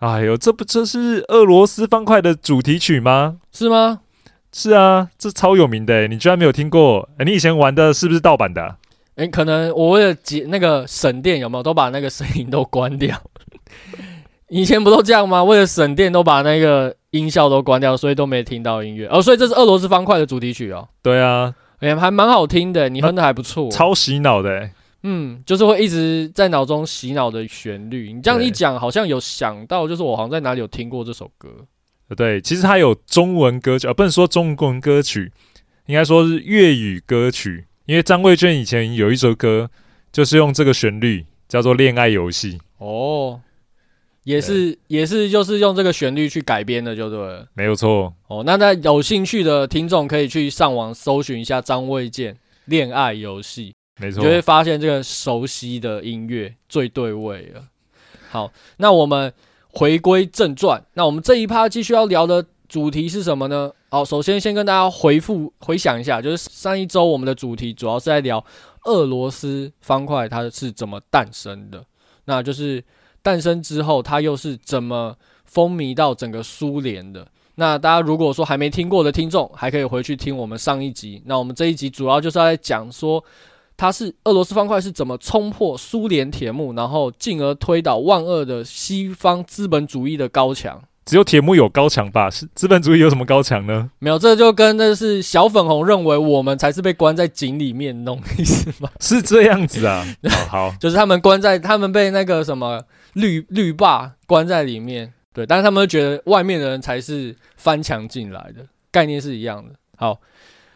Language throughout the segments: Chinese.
哎呦，这不这是俄罗斯方块的主题曲吗？是吗？是啊，这超有名的，你居然没有听过？哎，你以前玩的是不是盗版的？哎，可能我为了节那个省电，有没有都把那个声音都关掉？以前不都这样吗？为了省电，都把那个。音效都关掉，所以都没听到音乐哦。所以这是俄罗斯方块的主题曲哦。对啊，哎、欸，还蛮好听的，你哼的还不错，超洗脑的。嗯，就是会一直在脑中洗脑的旋律。你这样一讲，好像有想到，就是我好像在哪里有听过这首歌。对，其实它有中文歌曲，呃，不能说中文歌曲，应该说是粤语歌曲。因为张卫健以前有一首歌，就是用这个旋律，叫做《恋爱游戏》哦。也是也是，就是用这个旋律去改编的，就对了。没有错哦。那那有兴趣的听众可以去上网搜寻一下张卫健《恋爱游戏》，没错，就会发现这个熟悉的音乐最对味了。好，那我们回归正传，那我们这一趴继续要聊的主题是什么呢？好，首先先跟大家回复回想一下，就是上一周我们的主题主要是在聊俄罗斯方块它是怎么诞生的，那就是。诞生之后，它又是怎么风靡到整个苏联的？那大家如果说还没听过的听众，还可以回去听我们上一集。那我们这一集主要就是在讲说，它是俄罗斯方块是怎么冲破苏联铁幕，然后进而推倒万恶的西方资本主义的高墙。只有铁幕有高墙吧？是资本主义有什么高墙呢？没有，这就跟那是小粉红认为我们才是被关在井里面弄意思吗？是这样子啊。好，好 就是他们关在，他们被那个什么绿绿霸关在里面，对，但是他们觉得外面的人才是翻墙进来的，概念是一样的。好，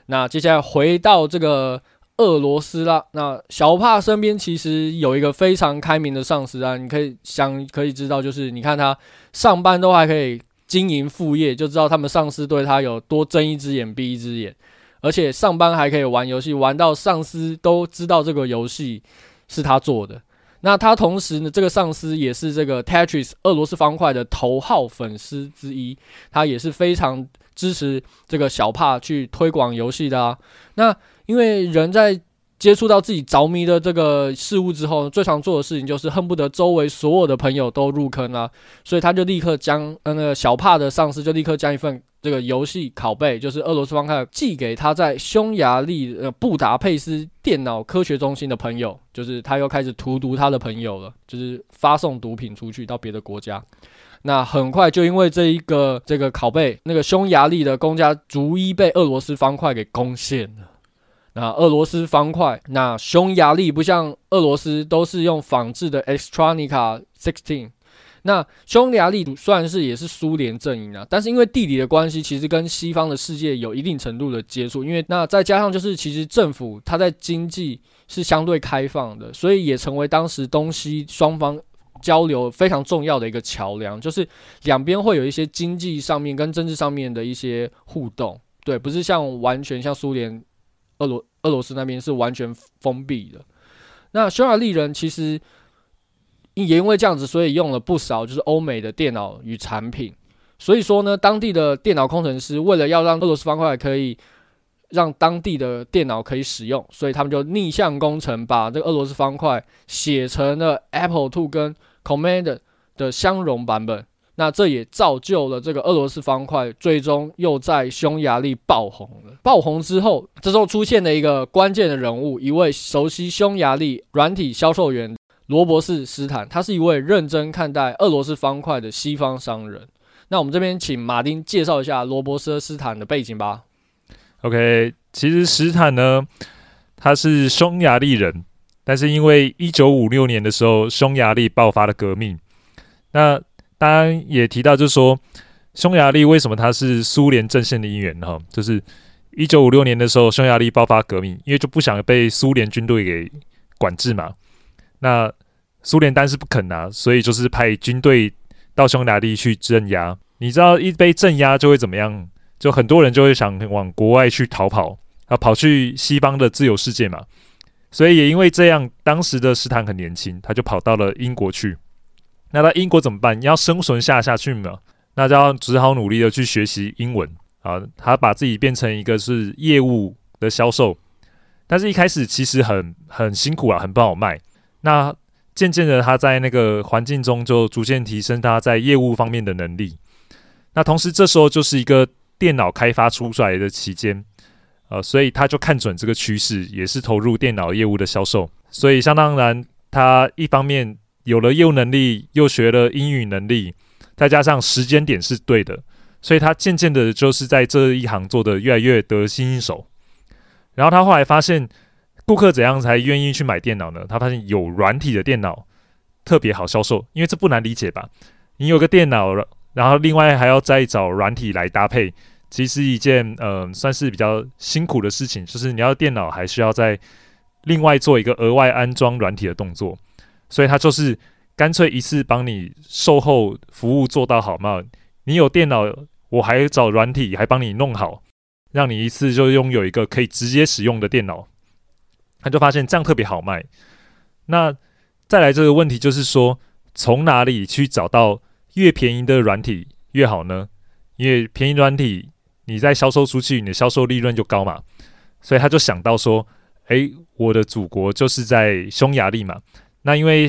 那接下来回到这个。俄罗斯啦，那小帕身边其实有一个非常开明的上司啊，你可以想可以知道，就是你看他上班都还可以经营副业，就知道他们上司对他有多睁一只眼闭一只眼，而且上班还可以玩游戏，玩到上司都知道这个游戏是他做的。那他同时呢，这个上司也是这个 Tetris 俄罗斯方块的头号粉丝之一，他也是非常支持这个小帕去推广游戏的啊。那因为人在接触到自己着迷的这个事物之后，最常做的事情就是恨不得周围所有的朋友都入坑啊，所以他就立刻将那个小帕的上司就立刻将一份这个游戏拷贝，就是俄罗斯方块寄给他在匈牙利呃布达佩斯电脑科学中心的朋友，就是他又开始荼毒他的朋友了，就是发送毒品出去到别的国家。那很快就因为这一个这个拷贝，那个匈牙利的公家逐一被俄罗斯方块给攻陷了。那俄罗斯方块，那匈牙利不像俄罗斯都是用仿制的 EXTRONICA SIXTEEN。那匈牙利虽然是也是苏联阵营啊，但是因为地理的关系，其实跟西方的世界有一定程度的接触。因为那再加上就是其实政府它在经济是相对开放的，所以也成为当时东西双方交流非常重要的一个桥梁。就是两边会有一些经济上面跟政治上面的一些互动，对，不是像完全像苏联。俄罗俄罗斯那边是完全封闭的，那匈牙利人其实也因为这样子，所以用了不少就是欧美的电脑与产品。所以说呢，当地的电脑工程师为了要让俄罗斯方块可以让当地的电脑可以使用，所以他们就逆向工程，把这个俄罗斯方块写成了 Apple Two 跟 Command 的相容版本。那这也造就了这个俄罗斯方块最终又在匈牙利爆红了。爆红之后，这时候出现了一个关键的人物，一位熟悉匈牙利软体销售员罗伯斯斯坦，他是一位认真看待俄罗斯方块的西方商人。那我们这边请马丁介绍一下罗伯斯斯坦的背景吧。OK，其实斯坦呢，他是匈牙利人，但是因为一九五六年的时候，匈牙利爆发了革命，那。当然也提到，就是说，匈牙利为什么它是苏联阵线的一员哈？就是一九五六年的时候，匈牙利爆发革命，因为就不想被苏联军队给管制嘛。那苏联当然是不肯啊，所以就是派军队到匈牙利去镇压。你知道一被镇压就会怎么样？就很多人就会想往国外去逃跑，啊，跑去西方的自由世界嘛。所以也因为这样，当时的斯坦很年轻，他就跑到了英国去。那在英国怎么办？你要生存下下去嘛？那就要只好努力的去学习英文啊。他把自己变成一个是业务的销售，但是一开始其实很很辛苦啊，很不好卖。那渐渐的，他在那个环境中就逐渐提升他在业务方面的能力。那同时，这时候就是一个电脑开发出来的期间，呃，所以他就看准这个趋势，也是投入电脑业务的销售。所以，相当然，他一方面有了业务能力，又学了英语能力，再加上时间点是对的，所以他渐渐的就是在这一行做得越来越得心应手。然后他后来发现，顾客怎样才愿意去买电脑呢？他发现有软体的电脑特别好销售，因为这不难理解吧？你有个电脑。然后另外还要再找软体来搭配，其实一件嗯、算是比较辛苦的事情，就是你要电脑还需要再另外做一个额外安装软体的动作，所以他就是干脆一次帮你售后服务做到好嘛。你有电脑，我还找软体还帮你弄好，让你一次就拥有一个可以直接使用的电脑。他就发现这样特别好卖。那再来这个问题就是说，从哪里去找到？越便宜的软体越好呢？因为便宜软体，你再销售出去，你的销售利润就高嘛。所以他就想到说：“诶，我的祖国就是在匈牙利嘛。那因为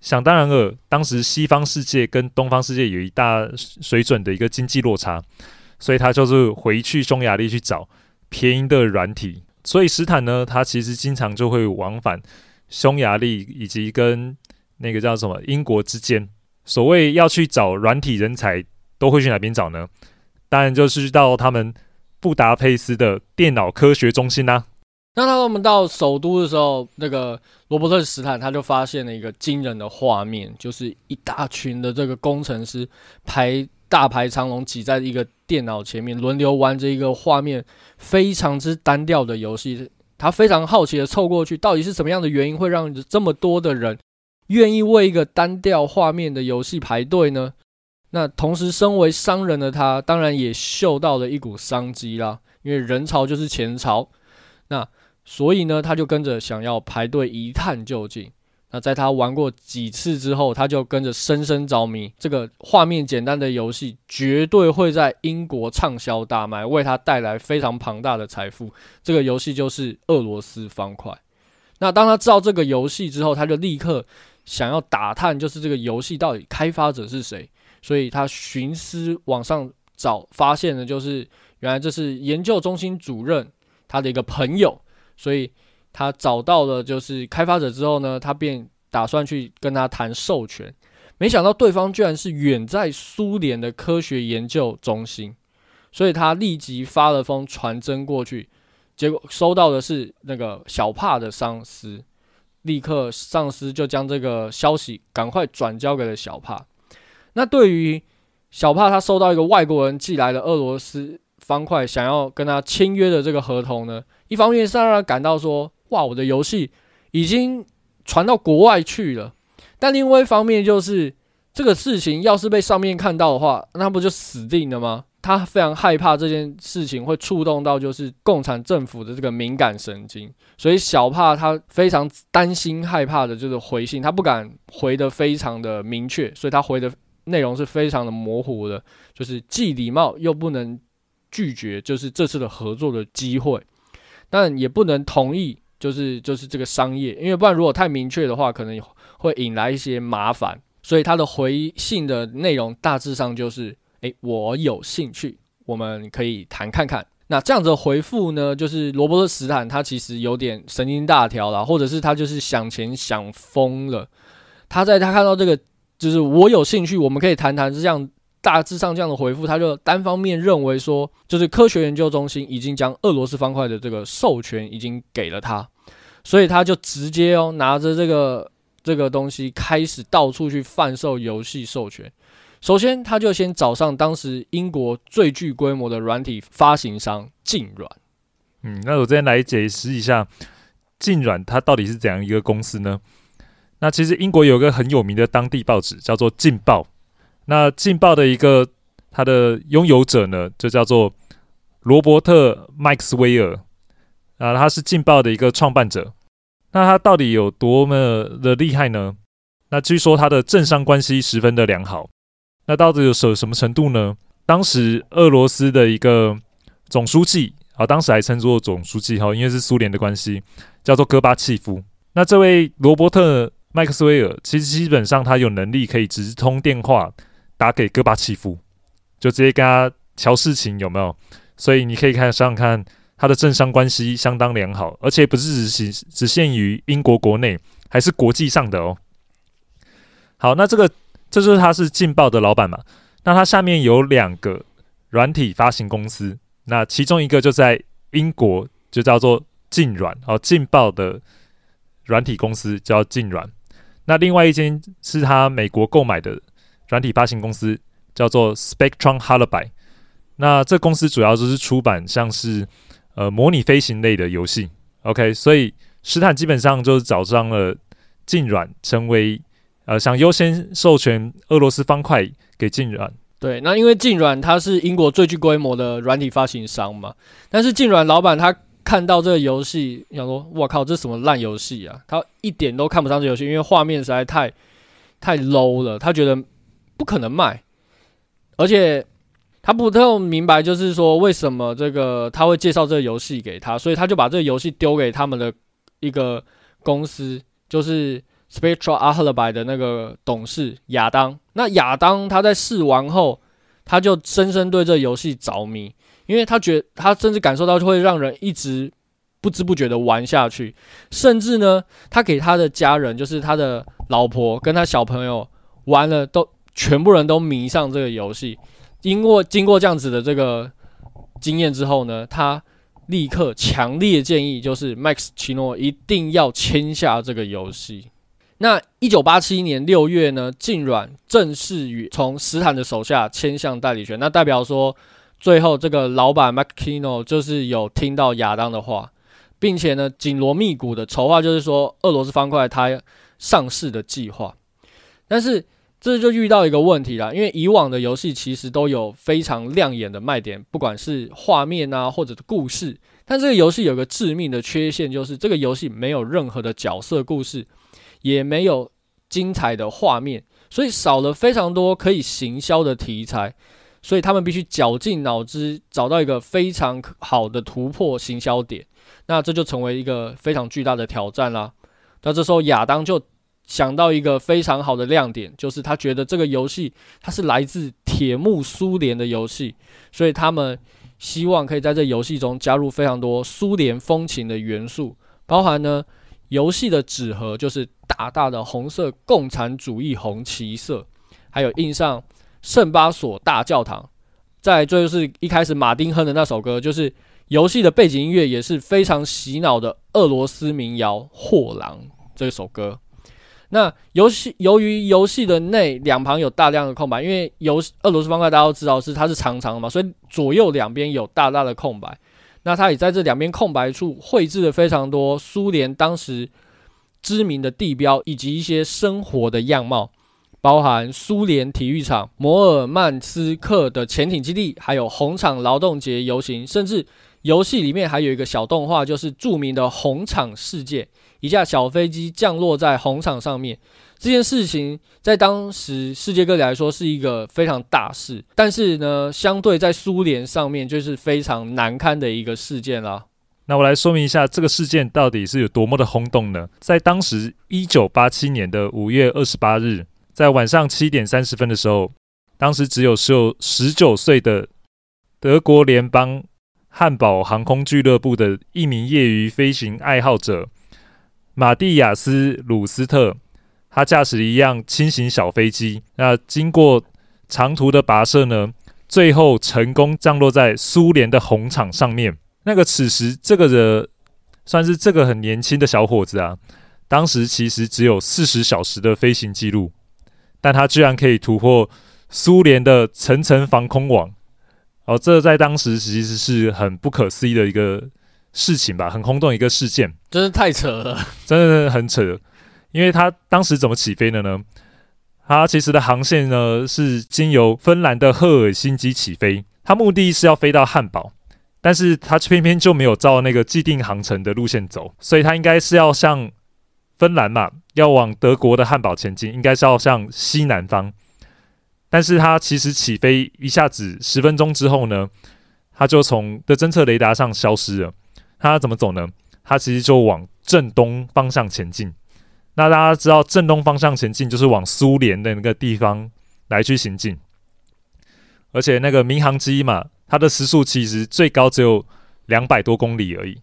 想当然了，当时西方世界跟东方世界有一大水准的一个经济落差，所以他就是回去匈牙利去找便宜的软体。所以史坦呢，他其实经常就会往返匈牙利以及跟那个叫什么英国之间。”所谓要去找软体人才，都会去哪边找呢？当然就是到他们布达佩斯的电脑科学中心啦、那他们到首都的时候，那个罗伯特·史坦他就发现了一个惊人的画面，就是一大群的这个工程师排大排长龙，挤在一个电脑前面，轮流玩着一个画面非常之单调的游戏。他非常好奇的凑过去，到底是什么样的原因会让这么多的人？愿意为一个单调画面的游戏排队呢？那同时，身为商人的他，当然也嗅到了一股商机啦。因为人潮就是钱潮，那所以呢，他就跟着想要排队一探究竟。那在他玩过几次之后，他就跟着深深着迷。这个画面简单的游戏绝对会在英国畅销大卖，为他带来非常庞大的财富。这个游戏就是俄罗斯方块。那当他知道这个游戏之后，他就立刻。想要打探，就是这个游戏到底开发者是谁，所以他寻思往上找，发现的就是原来这是研究中心主任他的一个朋友，所以他找到了就是开发者之后呢，他便打算去跟他谈授权，没想到对方居然是远在苏联的科学研究中心，所以他立即发了封传真过去，结果收到的是那个小帕的上司。立刻，上司就将这个消息赶快转交给了小帕。那对于小帕，他收到一个外国人寄来的俄罗斯方块，想要跟他签约的这个合同呢，一方面是让他感到说，哇，我的游戏已经传到国外去了。但另外一方面就是，这个事情要是被上面看到的话，那不就死定了吗？他非常害怕这件事情会触动到就是共产政府的这个敏感神经，所以小帕他非常担心害怕的就是回信，他不敢回得非常的明确，所以他回的内容是非常的模糊的，就是既礼貌又不能拒绝，就是这次的合作的机会，但也不能同意，就是就是这个商业，因为不然如果太明确的话，可能会引来一些麻烦，所以他的回信的内容大致上就是。诶，我有兴趣，我们可以谈看看。那这样子的回复呢，就是罗伯特·史坦他其实有点神经大条了，或者是他就是想钱想疯了。他在他看到这个，就是我有兴趣，我们可以谈谈，是这样大致上这样的回复，他就单方面认为说，就是科学研究中心已经将俄罗斯方块的这个授权已经给了他，所以他就直接哦拿着这个这个东西开始到处去贩售游戏授权。首先，他就先找上当时英国最具规模的软体发行商劲软。嗯，那我这边来解释一下劲软它到底是怎样一个公司呢？那其实英国有个很有名的当地报纸叫做《劲报》，那劲爆的一个它的拥有者呢，就叫做罗伯特麦克斯威尔啊，他是劲爆的一个创办者。那他到底有多么的厉害呢？那据说他的政商关系十分的良好。那到底有什什么程度呢？当时俄罗斯的一个总书记啊，当时还称作总书记哈，因为是苏联的关系，叫做戈巴契夫。那这位罗伯特麦克斯韦尔，其实基本上他有能力可以直通电话打给戈巴契夫，就直接跟他乔事情，有没有？所以你可以看想想看。他的政商关系相当良好，而且不是只限只限于英国国内，还是国际上的哦。好，那这个这就是他是劲爆的老板嘛？那他下面有两个软体发行公司，那其中一个就在英国，就叫做劲软哦，劲爆的软体公司叫劲软。那另外一间是他美国购买的软体发行公司，叫做 Spectrum Hullaby。那这公司主要就是出版像是。呃，模拟飞行类的游戏，OK，所以斯坦基本上就是找上了劲软，成为呃想优先授权俄罗斯方块给劲软。对，那因为劲软它是英国最具规模的软体发行商嘛，但是劲软老板他看到这个游戏，想说：“我靠，这什么烂游戏啊！”他一点都看不上这游戏，因为画面实在太太 low 了，他觉得不可能卖，而且。他不太明白，就是说为什么这个他会介绍这个游戏给他，所以他就把这个游戏丢给他们的一个公司，就是 Spectrum Hullaby 的那个董事亚当。那亚当他在试玩后，他就深深对这游戏着迷，因为他觉他甚至感受到会让人一直不知不觉的玩下去，甚至呢，他给他的家人，就是他的老婆跟他小朋友玩了，都全部人都迷上这个游戏。经过经过这样子的这个经验之后呢，他立刻强烈建议，就是 Max 奇诺一定要签下这个游戏。那一九八七年六月呢，劲软正式与从斯坦的手下签下代理权，那代表说最后这个老板 Max 奇诺就是有听到亚当的话，并且呢紧锣密鼓的筹划，就是说俄罗斯方块它上市的计划，但是。这就遇到一个问题了，因为以往的游戏其实都有非常亮眼的卖点，不管是画面啊，或者是故事。但这个游戏有个致命的缺陷，就是这个游戏没有任何的角色故事，也没有精彩的画面，所以少了非常多可以行销的题材。所以他们必须绞尽脑汁找到一个非常好的突破行销点，那这就成为一个非常巨大的挑战啦。那这时候亚当就。想到一个非常好的亮点，就是他觉得这个游戏它是来自铁幕苏联的游戏，所以他们希望可以在这游戏中加入非常多苏联风情的元素，包含呢游戏的纸盒就是大大的红色共产主义红旗色，还有印上圣巴索大教堂，再就是一开始马丁哼的那首歌，就是游戏的背景音乐也是非常洗脑的俄罗斯民谣《货郎》这首歌。那游戏由于游戏的内两旁有大量的空白，因为游俄罗斯方块大家都知道是它是长长的嘛，所以左右两边有大大的空白。那它也在这两边空白处绘制了非常多苏联当时知名的地标以及一些生活的样貌，包含苏联体育场、摩尔曼斯克的潜艇基地，还有红场劳动节游行，甚至游戏里面还有一个小动画，就是著名的红场事件。一架小飞机降落在红场上面，这件事情在当时世界各地来说是一个非常大事，但是呢，相对在苏联上面就是非常难堪的一个事件啦。那我来说明一下这个事件到底是有多么的轰动呢？在当时一九八七年的五月二十八日，在晚上七点三十分的时候，当时只有十九十九岁的德国联邦汉堡航空俱乐部的一名业余飞行爱好者。马蒂亚斯·鲁斯特，他驾驶了一辆轻型小飞机，那经过长途的跋涉呢，最后成功降落在苏联的红场上面。那个此时这个人算是这个很年轻的小伙子啊，当时其实只有四十小时的飞行记录，但他居然可以突破苏联的层层防空网，哦，这在当时其实是很不可思议的一个。事情吧，很轰动一个事件，真是太扯了，真的很扯。因为他当时怎么起飞的呢？它其实的航线呢是经由芬兰的赫尔辛基起飞，它目的是要飞到汉堡，但是它偏偏就没有照那个既定航程的路线走，所以它应该是要向芬兰嘛，要往德国的汉堡前进，应该是要向西南方。但是它其实起飞一下子十分钟之后呢，它就从的侦测雷达上消失了。它怎么走呢？它其实就往正东方向前进。那大家知道，正东方向前进就是往苏联的那个地方来去行进，而且那个民航机嘛，它的时速其实最高只有两百多公里而已。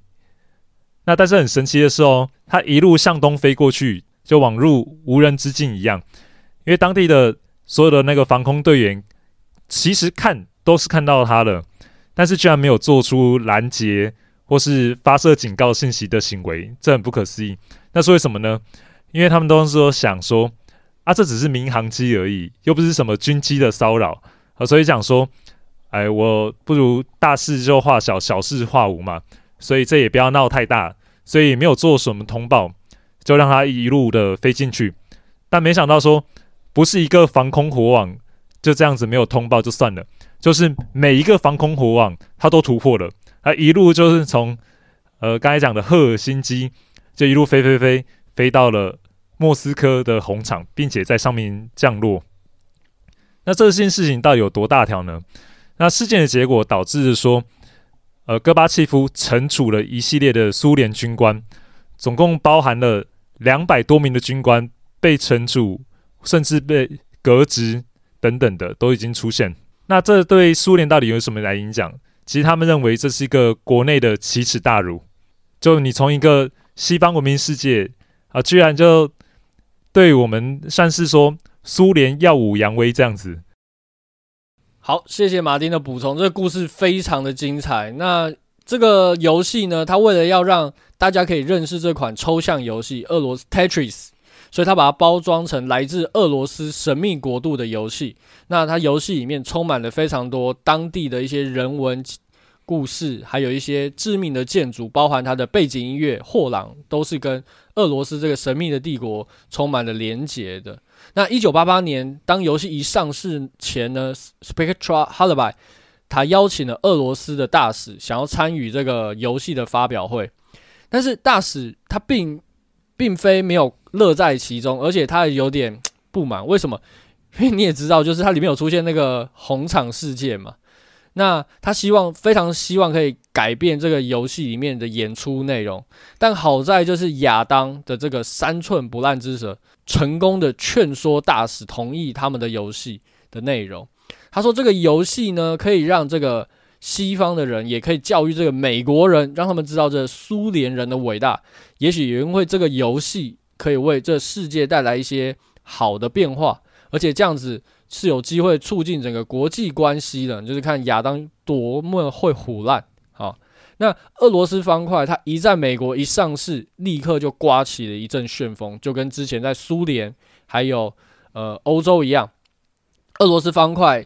那但是很神奇的是哦，它一路向东飞过去，就宛如无人之境一样。因为当地的所有的那个防空队员，其实看都是看到它了，但是居然没有做出拦截或是发射警告信息的行为，这很不可思议。那是为什么呢？因为他们都是说想说啊，这只是民航机而已，又不是什么军机的骚扰啊，所以讲说，哎，我不如大事就化小，小事化无嘛，所以这也不要闹太大，所以没有做什么通报，就让他一路的飞进去。但没想到说，不是一个防空火网就这样子没有通报就算了，就是每一个防空火网它都突破了，啊，一路就是从呃刚才讲的赫尔辛基，就一路飞飞飞。飞到了莫斯科的红场，并且在上面降落。那这件事情到底有多大条呢？那事件的结果导致说，呃，戈巴契夫惩处了一系列的苏联军官，总共包含了两百多名的军官被惩处，甚至被革职等等的都已经出现。那这对苏联到底有什么来影响？其实他们认为这是一个国内的奇耻大辱。就你从一个西方文明世界。啊！居然就对我们算是说苏联耀武扬威这样子。好，谢谢马丁的补充，这个故事非常的精彩。那这个游戏呢，它为了要让大家可以认识这款抽象游戏——俄罗斯 Tetris，所以它把它包装成来自俄罗斯神秘国度的游戏。那它游戏里面充满了非常多当地的一些人文。故事还有一些致命的建筑，包含它的背景音乐《霍朗》，都是跟俄罗斯这个神秘的帝国充满了连结的。那一九八八年，当游戏一上市前呢，Spectra Halabai 他邀请了俄罗斯的大使，想要参与这个游戏的发表会。但是大使他并并非没有乐在其中，而且他有点不满。为什么？因为你也知道，就是它里面有出现那个红场事件嘛。那他希望非常希望可以改变这个游戏里面的演出内容，但好在就是亚当的这个三寸不烂之舌，成功的劝说大使同意他们的游戏的内容。他说这个游戏呢，可以让这个西方的人也可以教育这个美国人，让他们知道这苏联人的伟大。也许也因为这个游戏可以为这世界带来一些好的变化，而且这样子。是有机会促进整个国际关系的，就是看亚当多么会唬烂。啊，那俄罗斯方块它一在美国一上市，立刻就刮起了一阵旋风，就跟之前在苏联还有呃欧洲一样，俄罗斯方块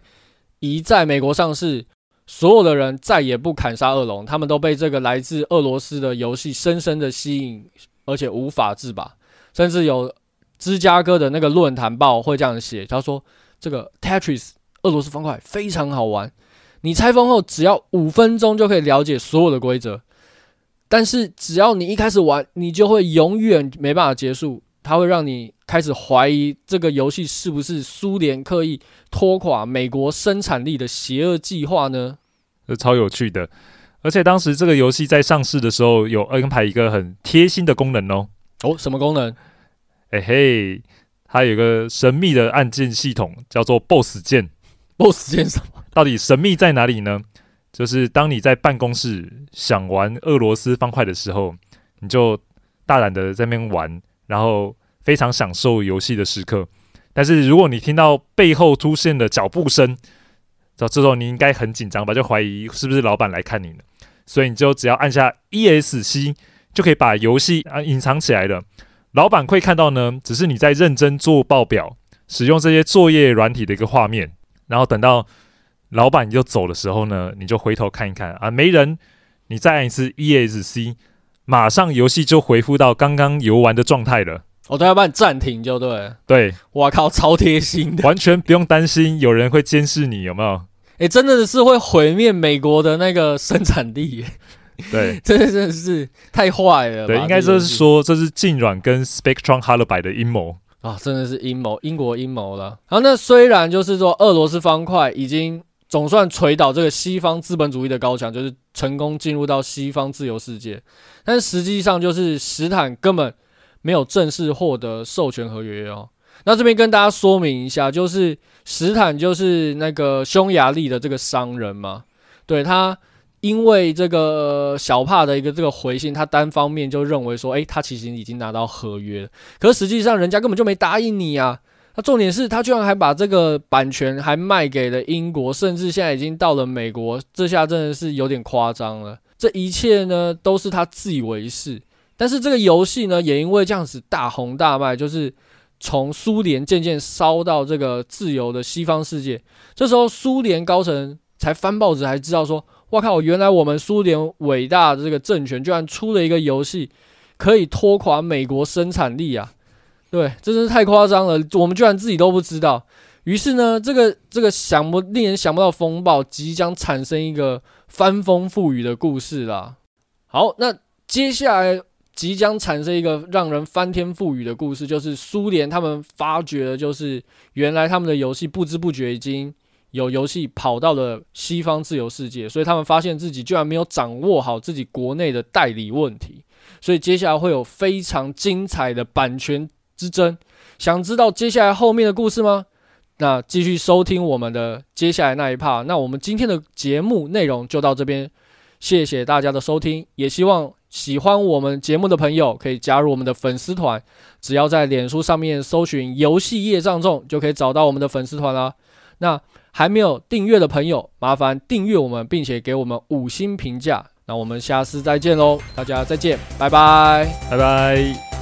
一在美国上市，所有的人再也不砍杀恶龙，他们都被这个来自俄罗斯的游戏深深的吸引，而且无法自拔，甚至有芝加哥的那个论坛报会这样写，他说。这个 Tetris 俄罗斯方块非常好玩，你拆封后只要五分钟就可以了解所有的规则。但是只要你一开始玩，你就会永远没办法结束。它会让你开始怀疑这个游戏是不是苏联刻意拖垮美国生产力的邪恶计划呢？这超有趣的，而且当时这个游戏在上市的时候有安排一个很贴心的功能哦。哦，什么功能？哎嘿。它有一个神秘的按键系统，叫做 BOSS 键。BOSS 键什么？到底神秘在哪里呢？就是当你在办公室想玩俄罗斯方块的时候，你就大胆的在那边玩，然后非常享受游戏的时刻。但是如果你听到背后出现的脚步声，这这时候你应该很紧张吧？就怀疑是不是老板来看你了？所以你就只要按下 ESC，就可以把游戏啊隐藏起来了。老板会看到呢，只是你在认真做报表、使用这些作业软体的一个画面。然后等到老板就走的时候呢，你就回头看一看啊，没人，你再按一次 ESC，马上游戏就恢复到刚刚游玩的状态了。我都要帮你暂停，就对。对，哇靠，超贴心的，完全不用担心有人会监视你，有没有？哎、欸，真的是会毁灭美国的那个生产力。对，这真的是太坏了。对，应该就是说这是静软跟 Spectrum Holobyte 的阴谋啊，真的是阴谋，英国阴谋了。好，那虽然就是说俄罗斯方块已经总算锤倒这个西方资本主义的高墙，就是成功进入到西方自由世界，但实际上就是史坦根本没有正式获得授权合约哦。那这边跟大家说明一下，就是史坦就是那个匈牙利的这个商人嘛，对他。因为这个小帕的一个这个回信，他单方面就认为说，诶，他其实已经拿到合约了，可实际上人家根本就没答应你啊。那重点是他居然还把这个版权还卖给了英国，甚至现在已经到了美国，这下真的是有点夸张了。这一切呢都是他自以为是，但是这个游戏呢也因为这样子大红大卖，就是从苏联渐渐烧到这个自由的西方世界。这时候苏联高层才翻报纸，才知道说。我靠！原来我们苏联伟大的这个政权居然出了一个游戏，可以拖垮美国生产力啊！对，真是太夸张了，我们居然自己都不知道。于是呢，这个这个想不令人想不到风暴即将产生一个翻风覆雨的故事啦。好，那接下来即将产生一个让人翻天覆雨的故事，就是苏联他们发觉了，就是原来他们的游戏不知不觉已经。有游戏跑到了西方自由世界，所以他们发现自己居然没有掌握好自己国内的代理问题，所以接下来会有非常精彩的版权之争。想知道接下来后面的故事吗？那继续收听我们的接下来那一 part。那我们今天的节目内容就到这边，谢谢大家的收听，也希望喜欢我们节目的朋友可以加入我们的粉丝团，只要在脸书上面搜寻“游戏业障重”就可以找到我们的粉丝团啦。那还没有订阅的朋友，麻烦订阅我们，并且给我们五星评价。那我们下次再见喽，大家再见，拜拜，拜拜。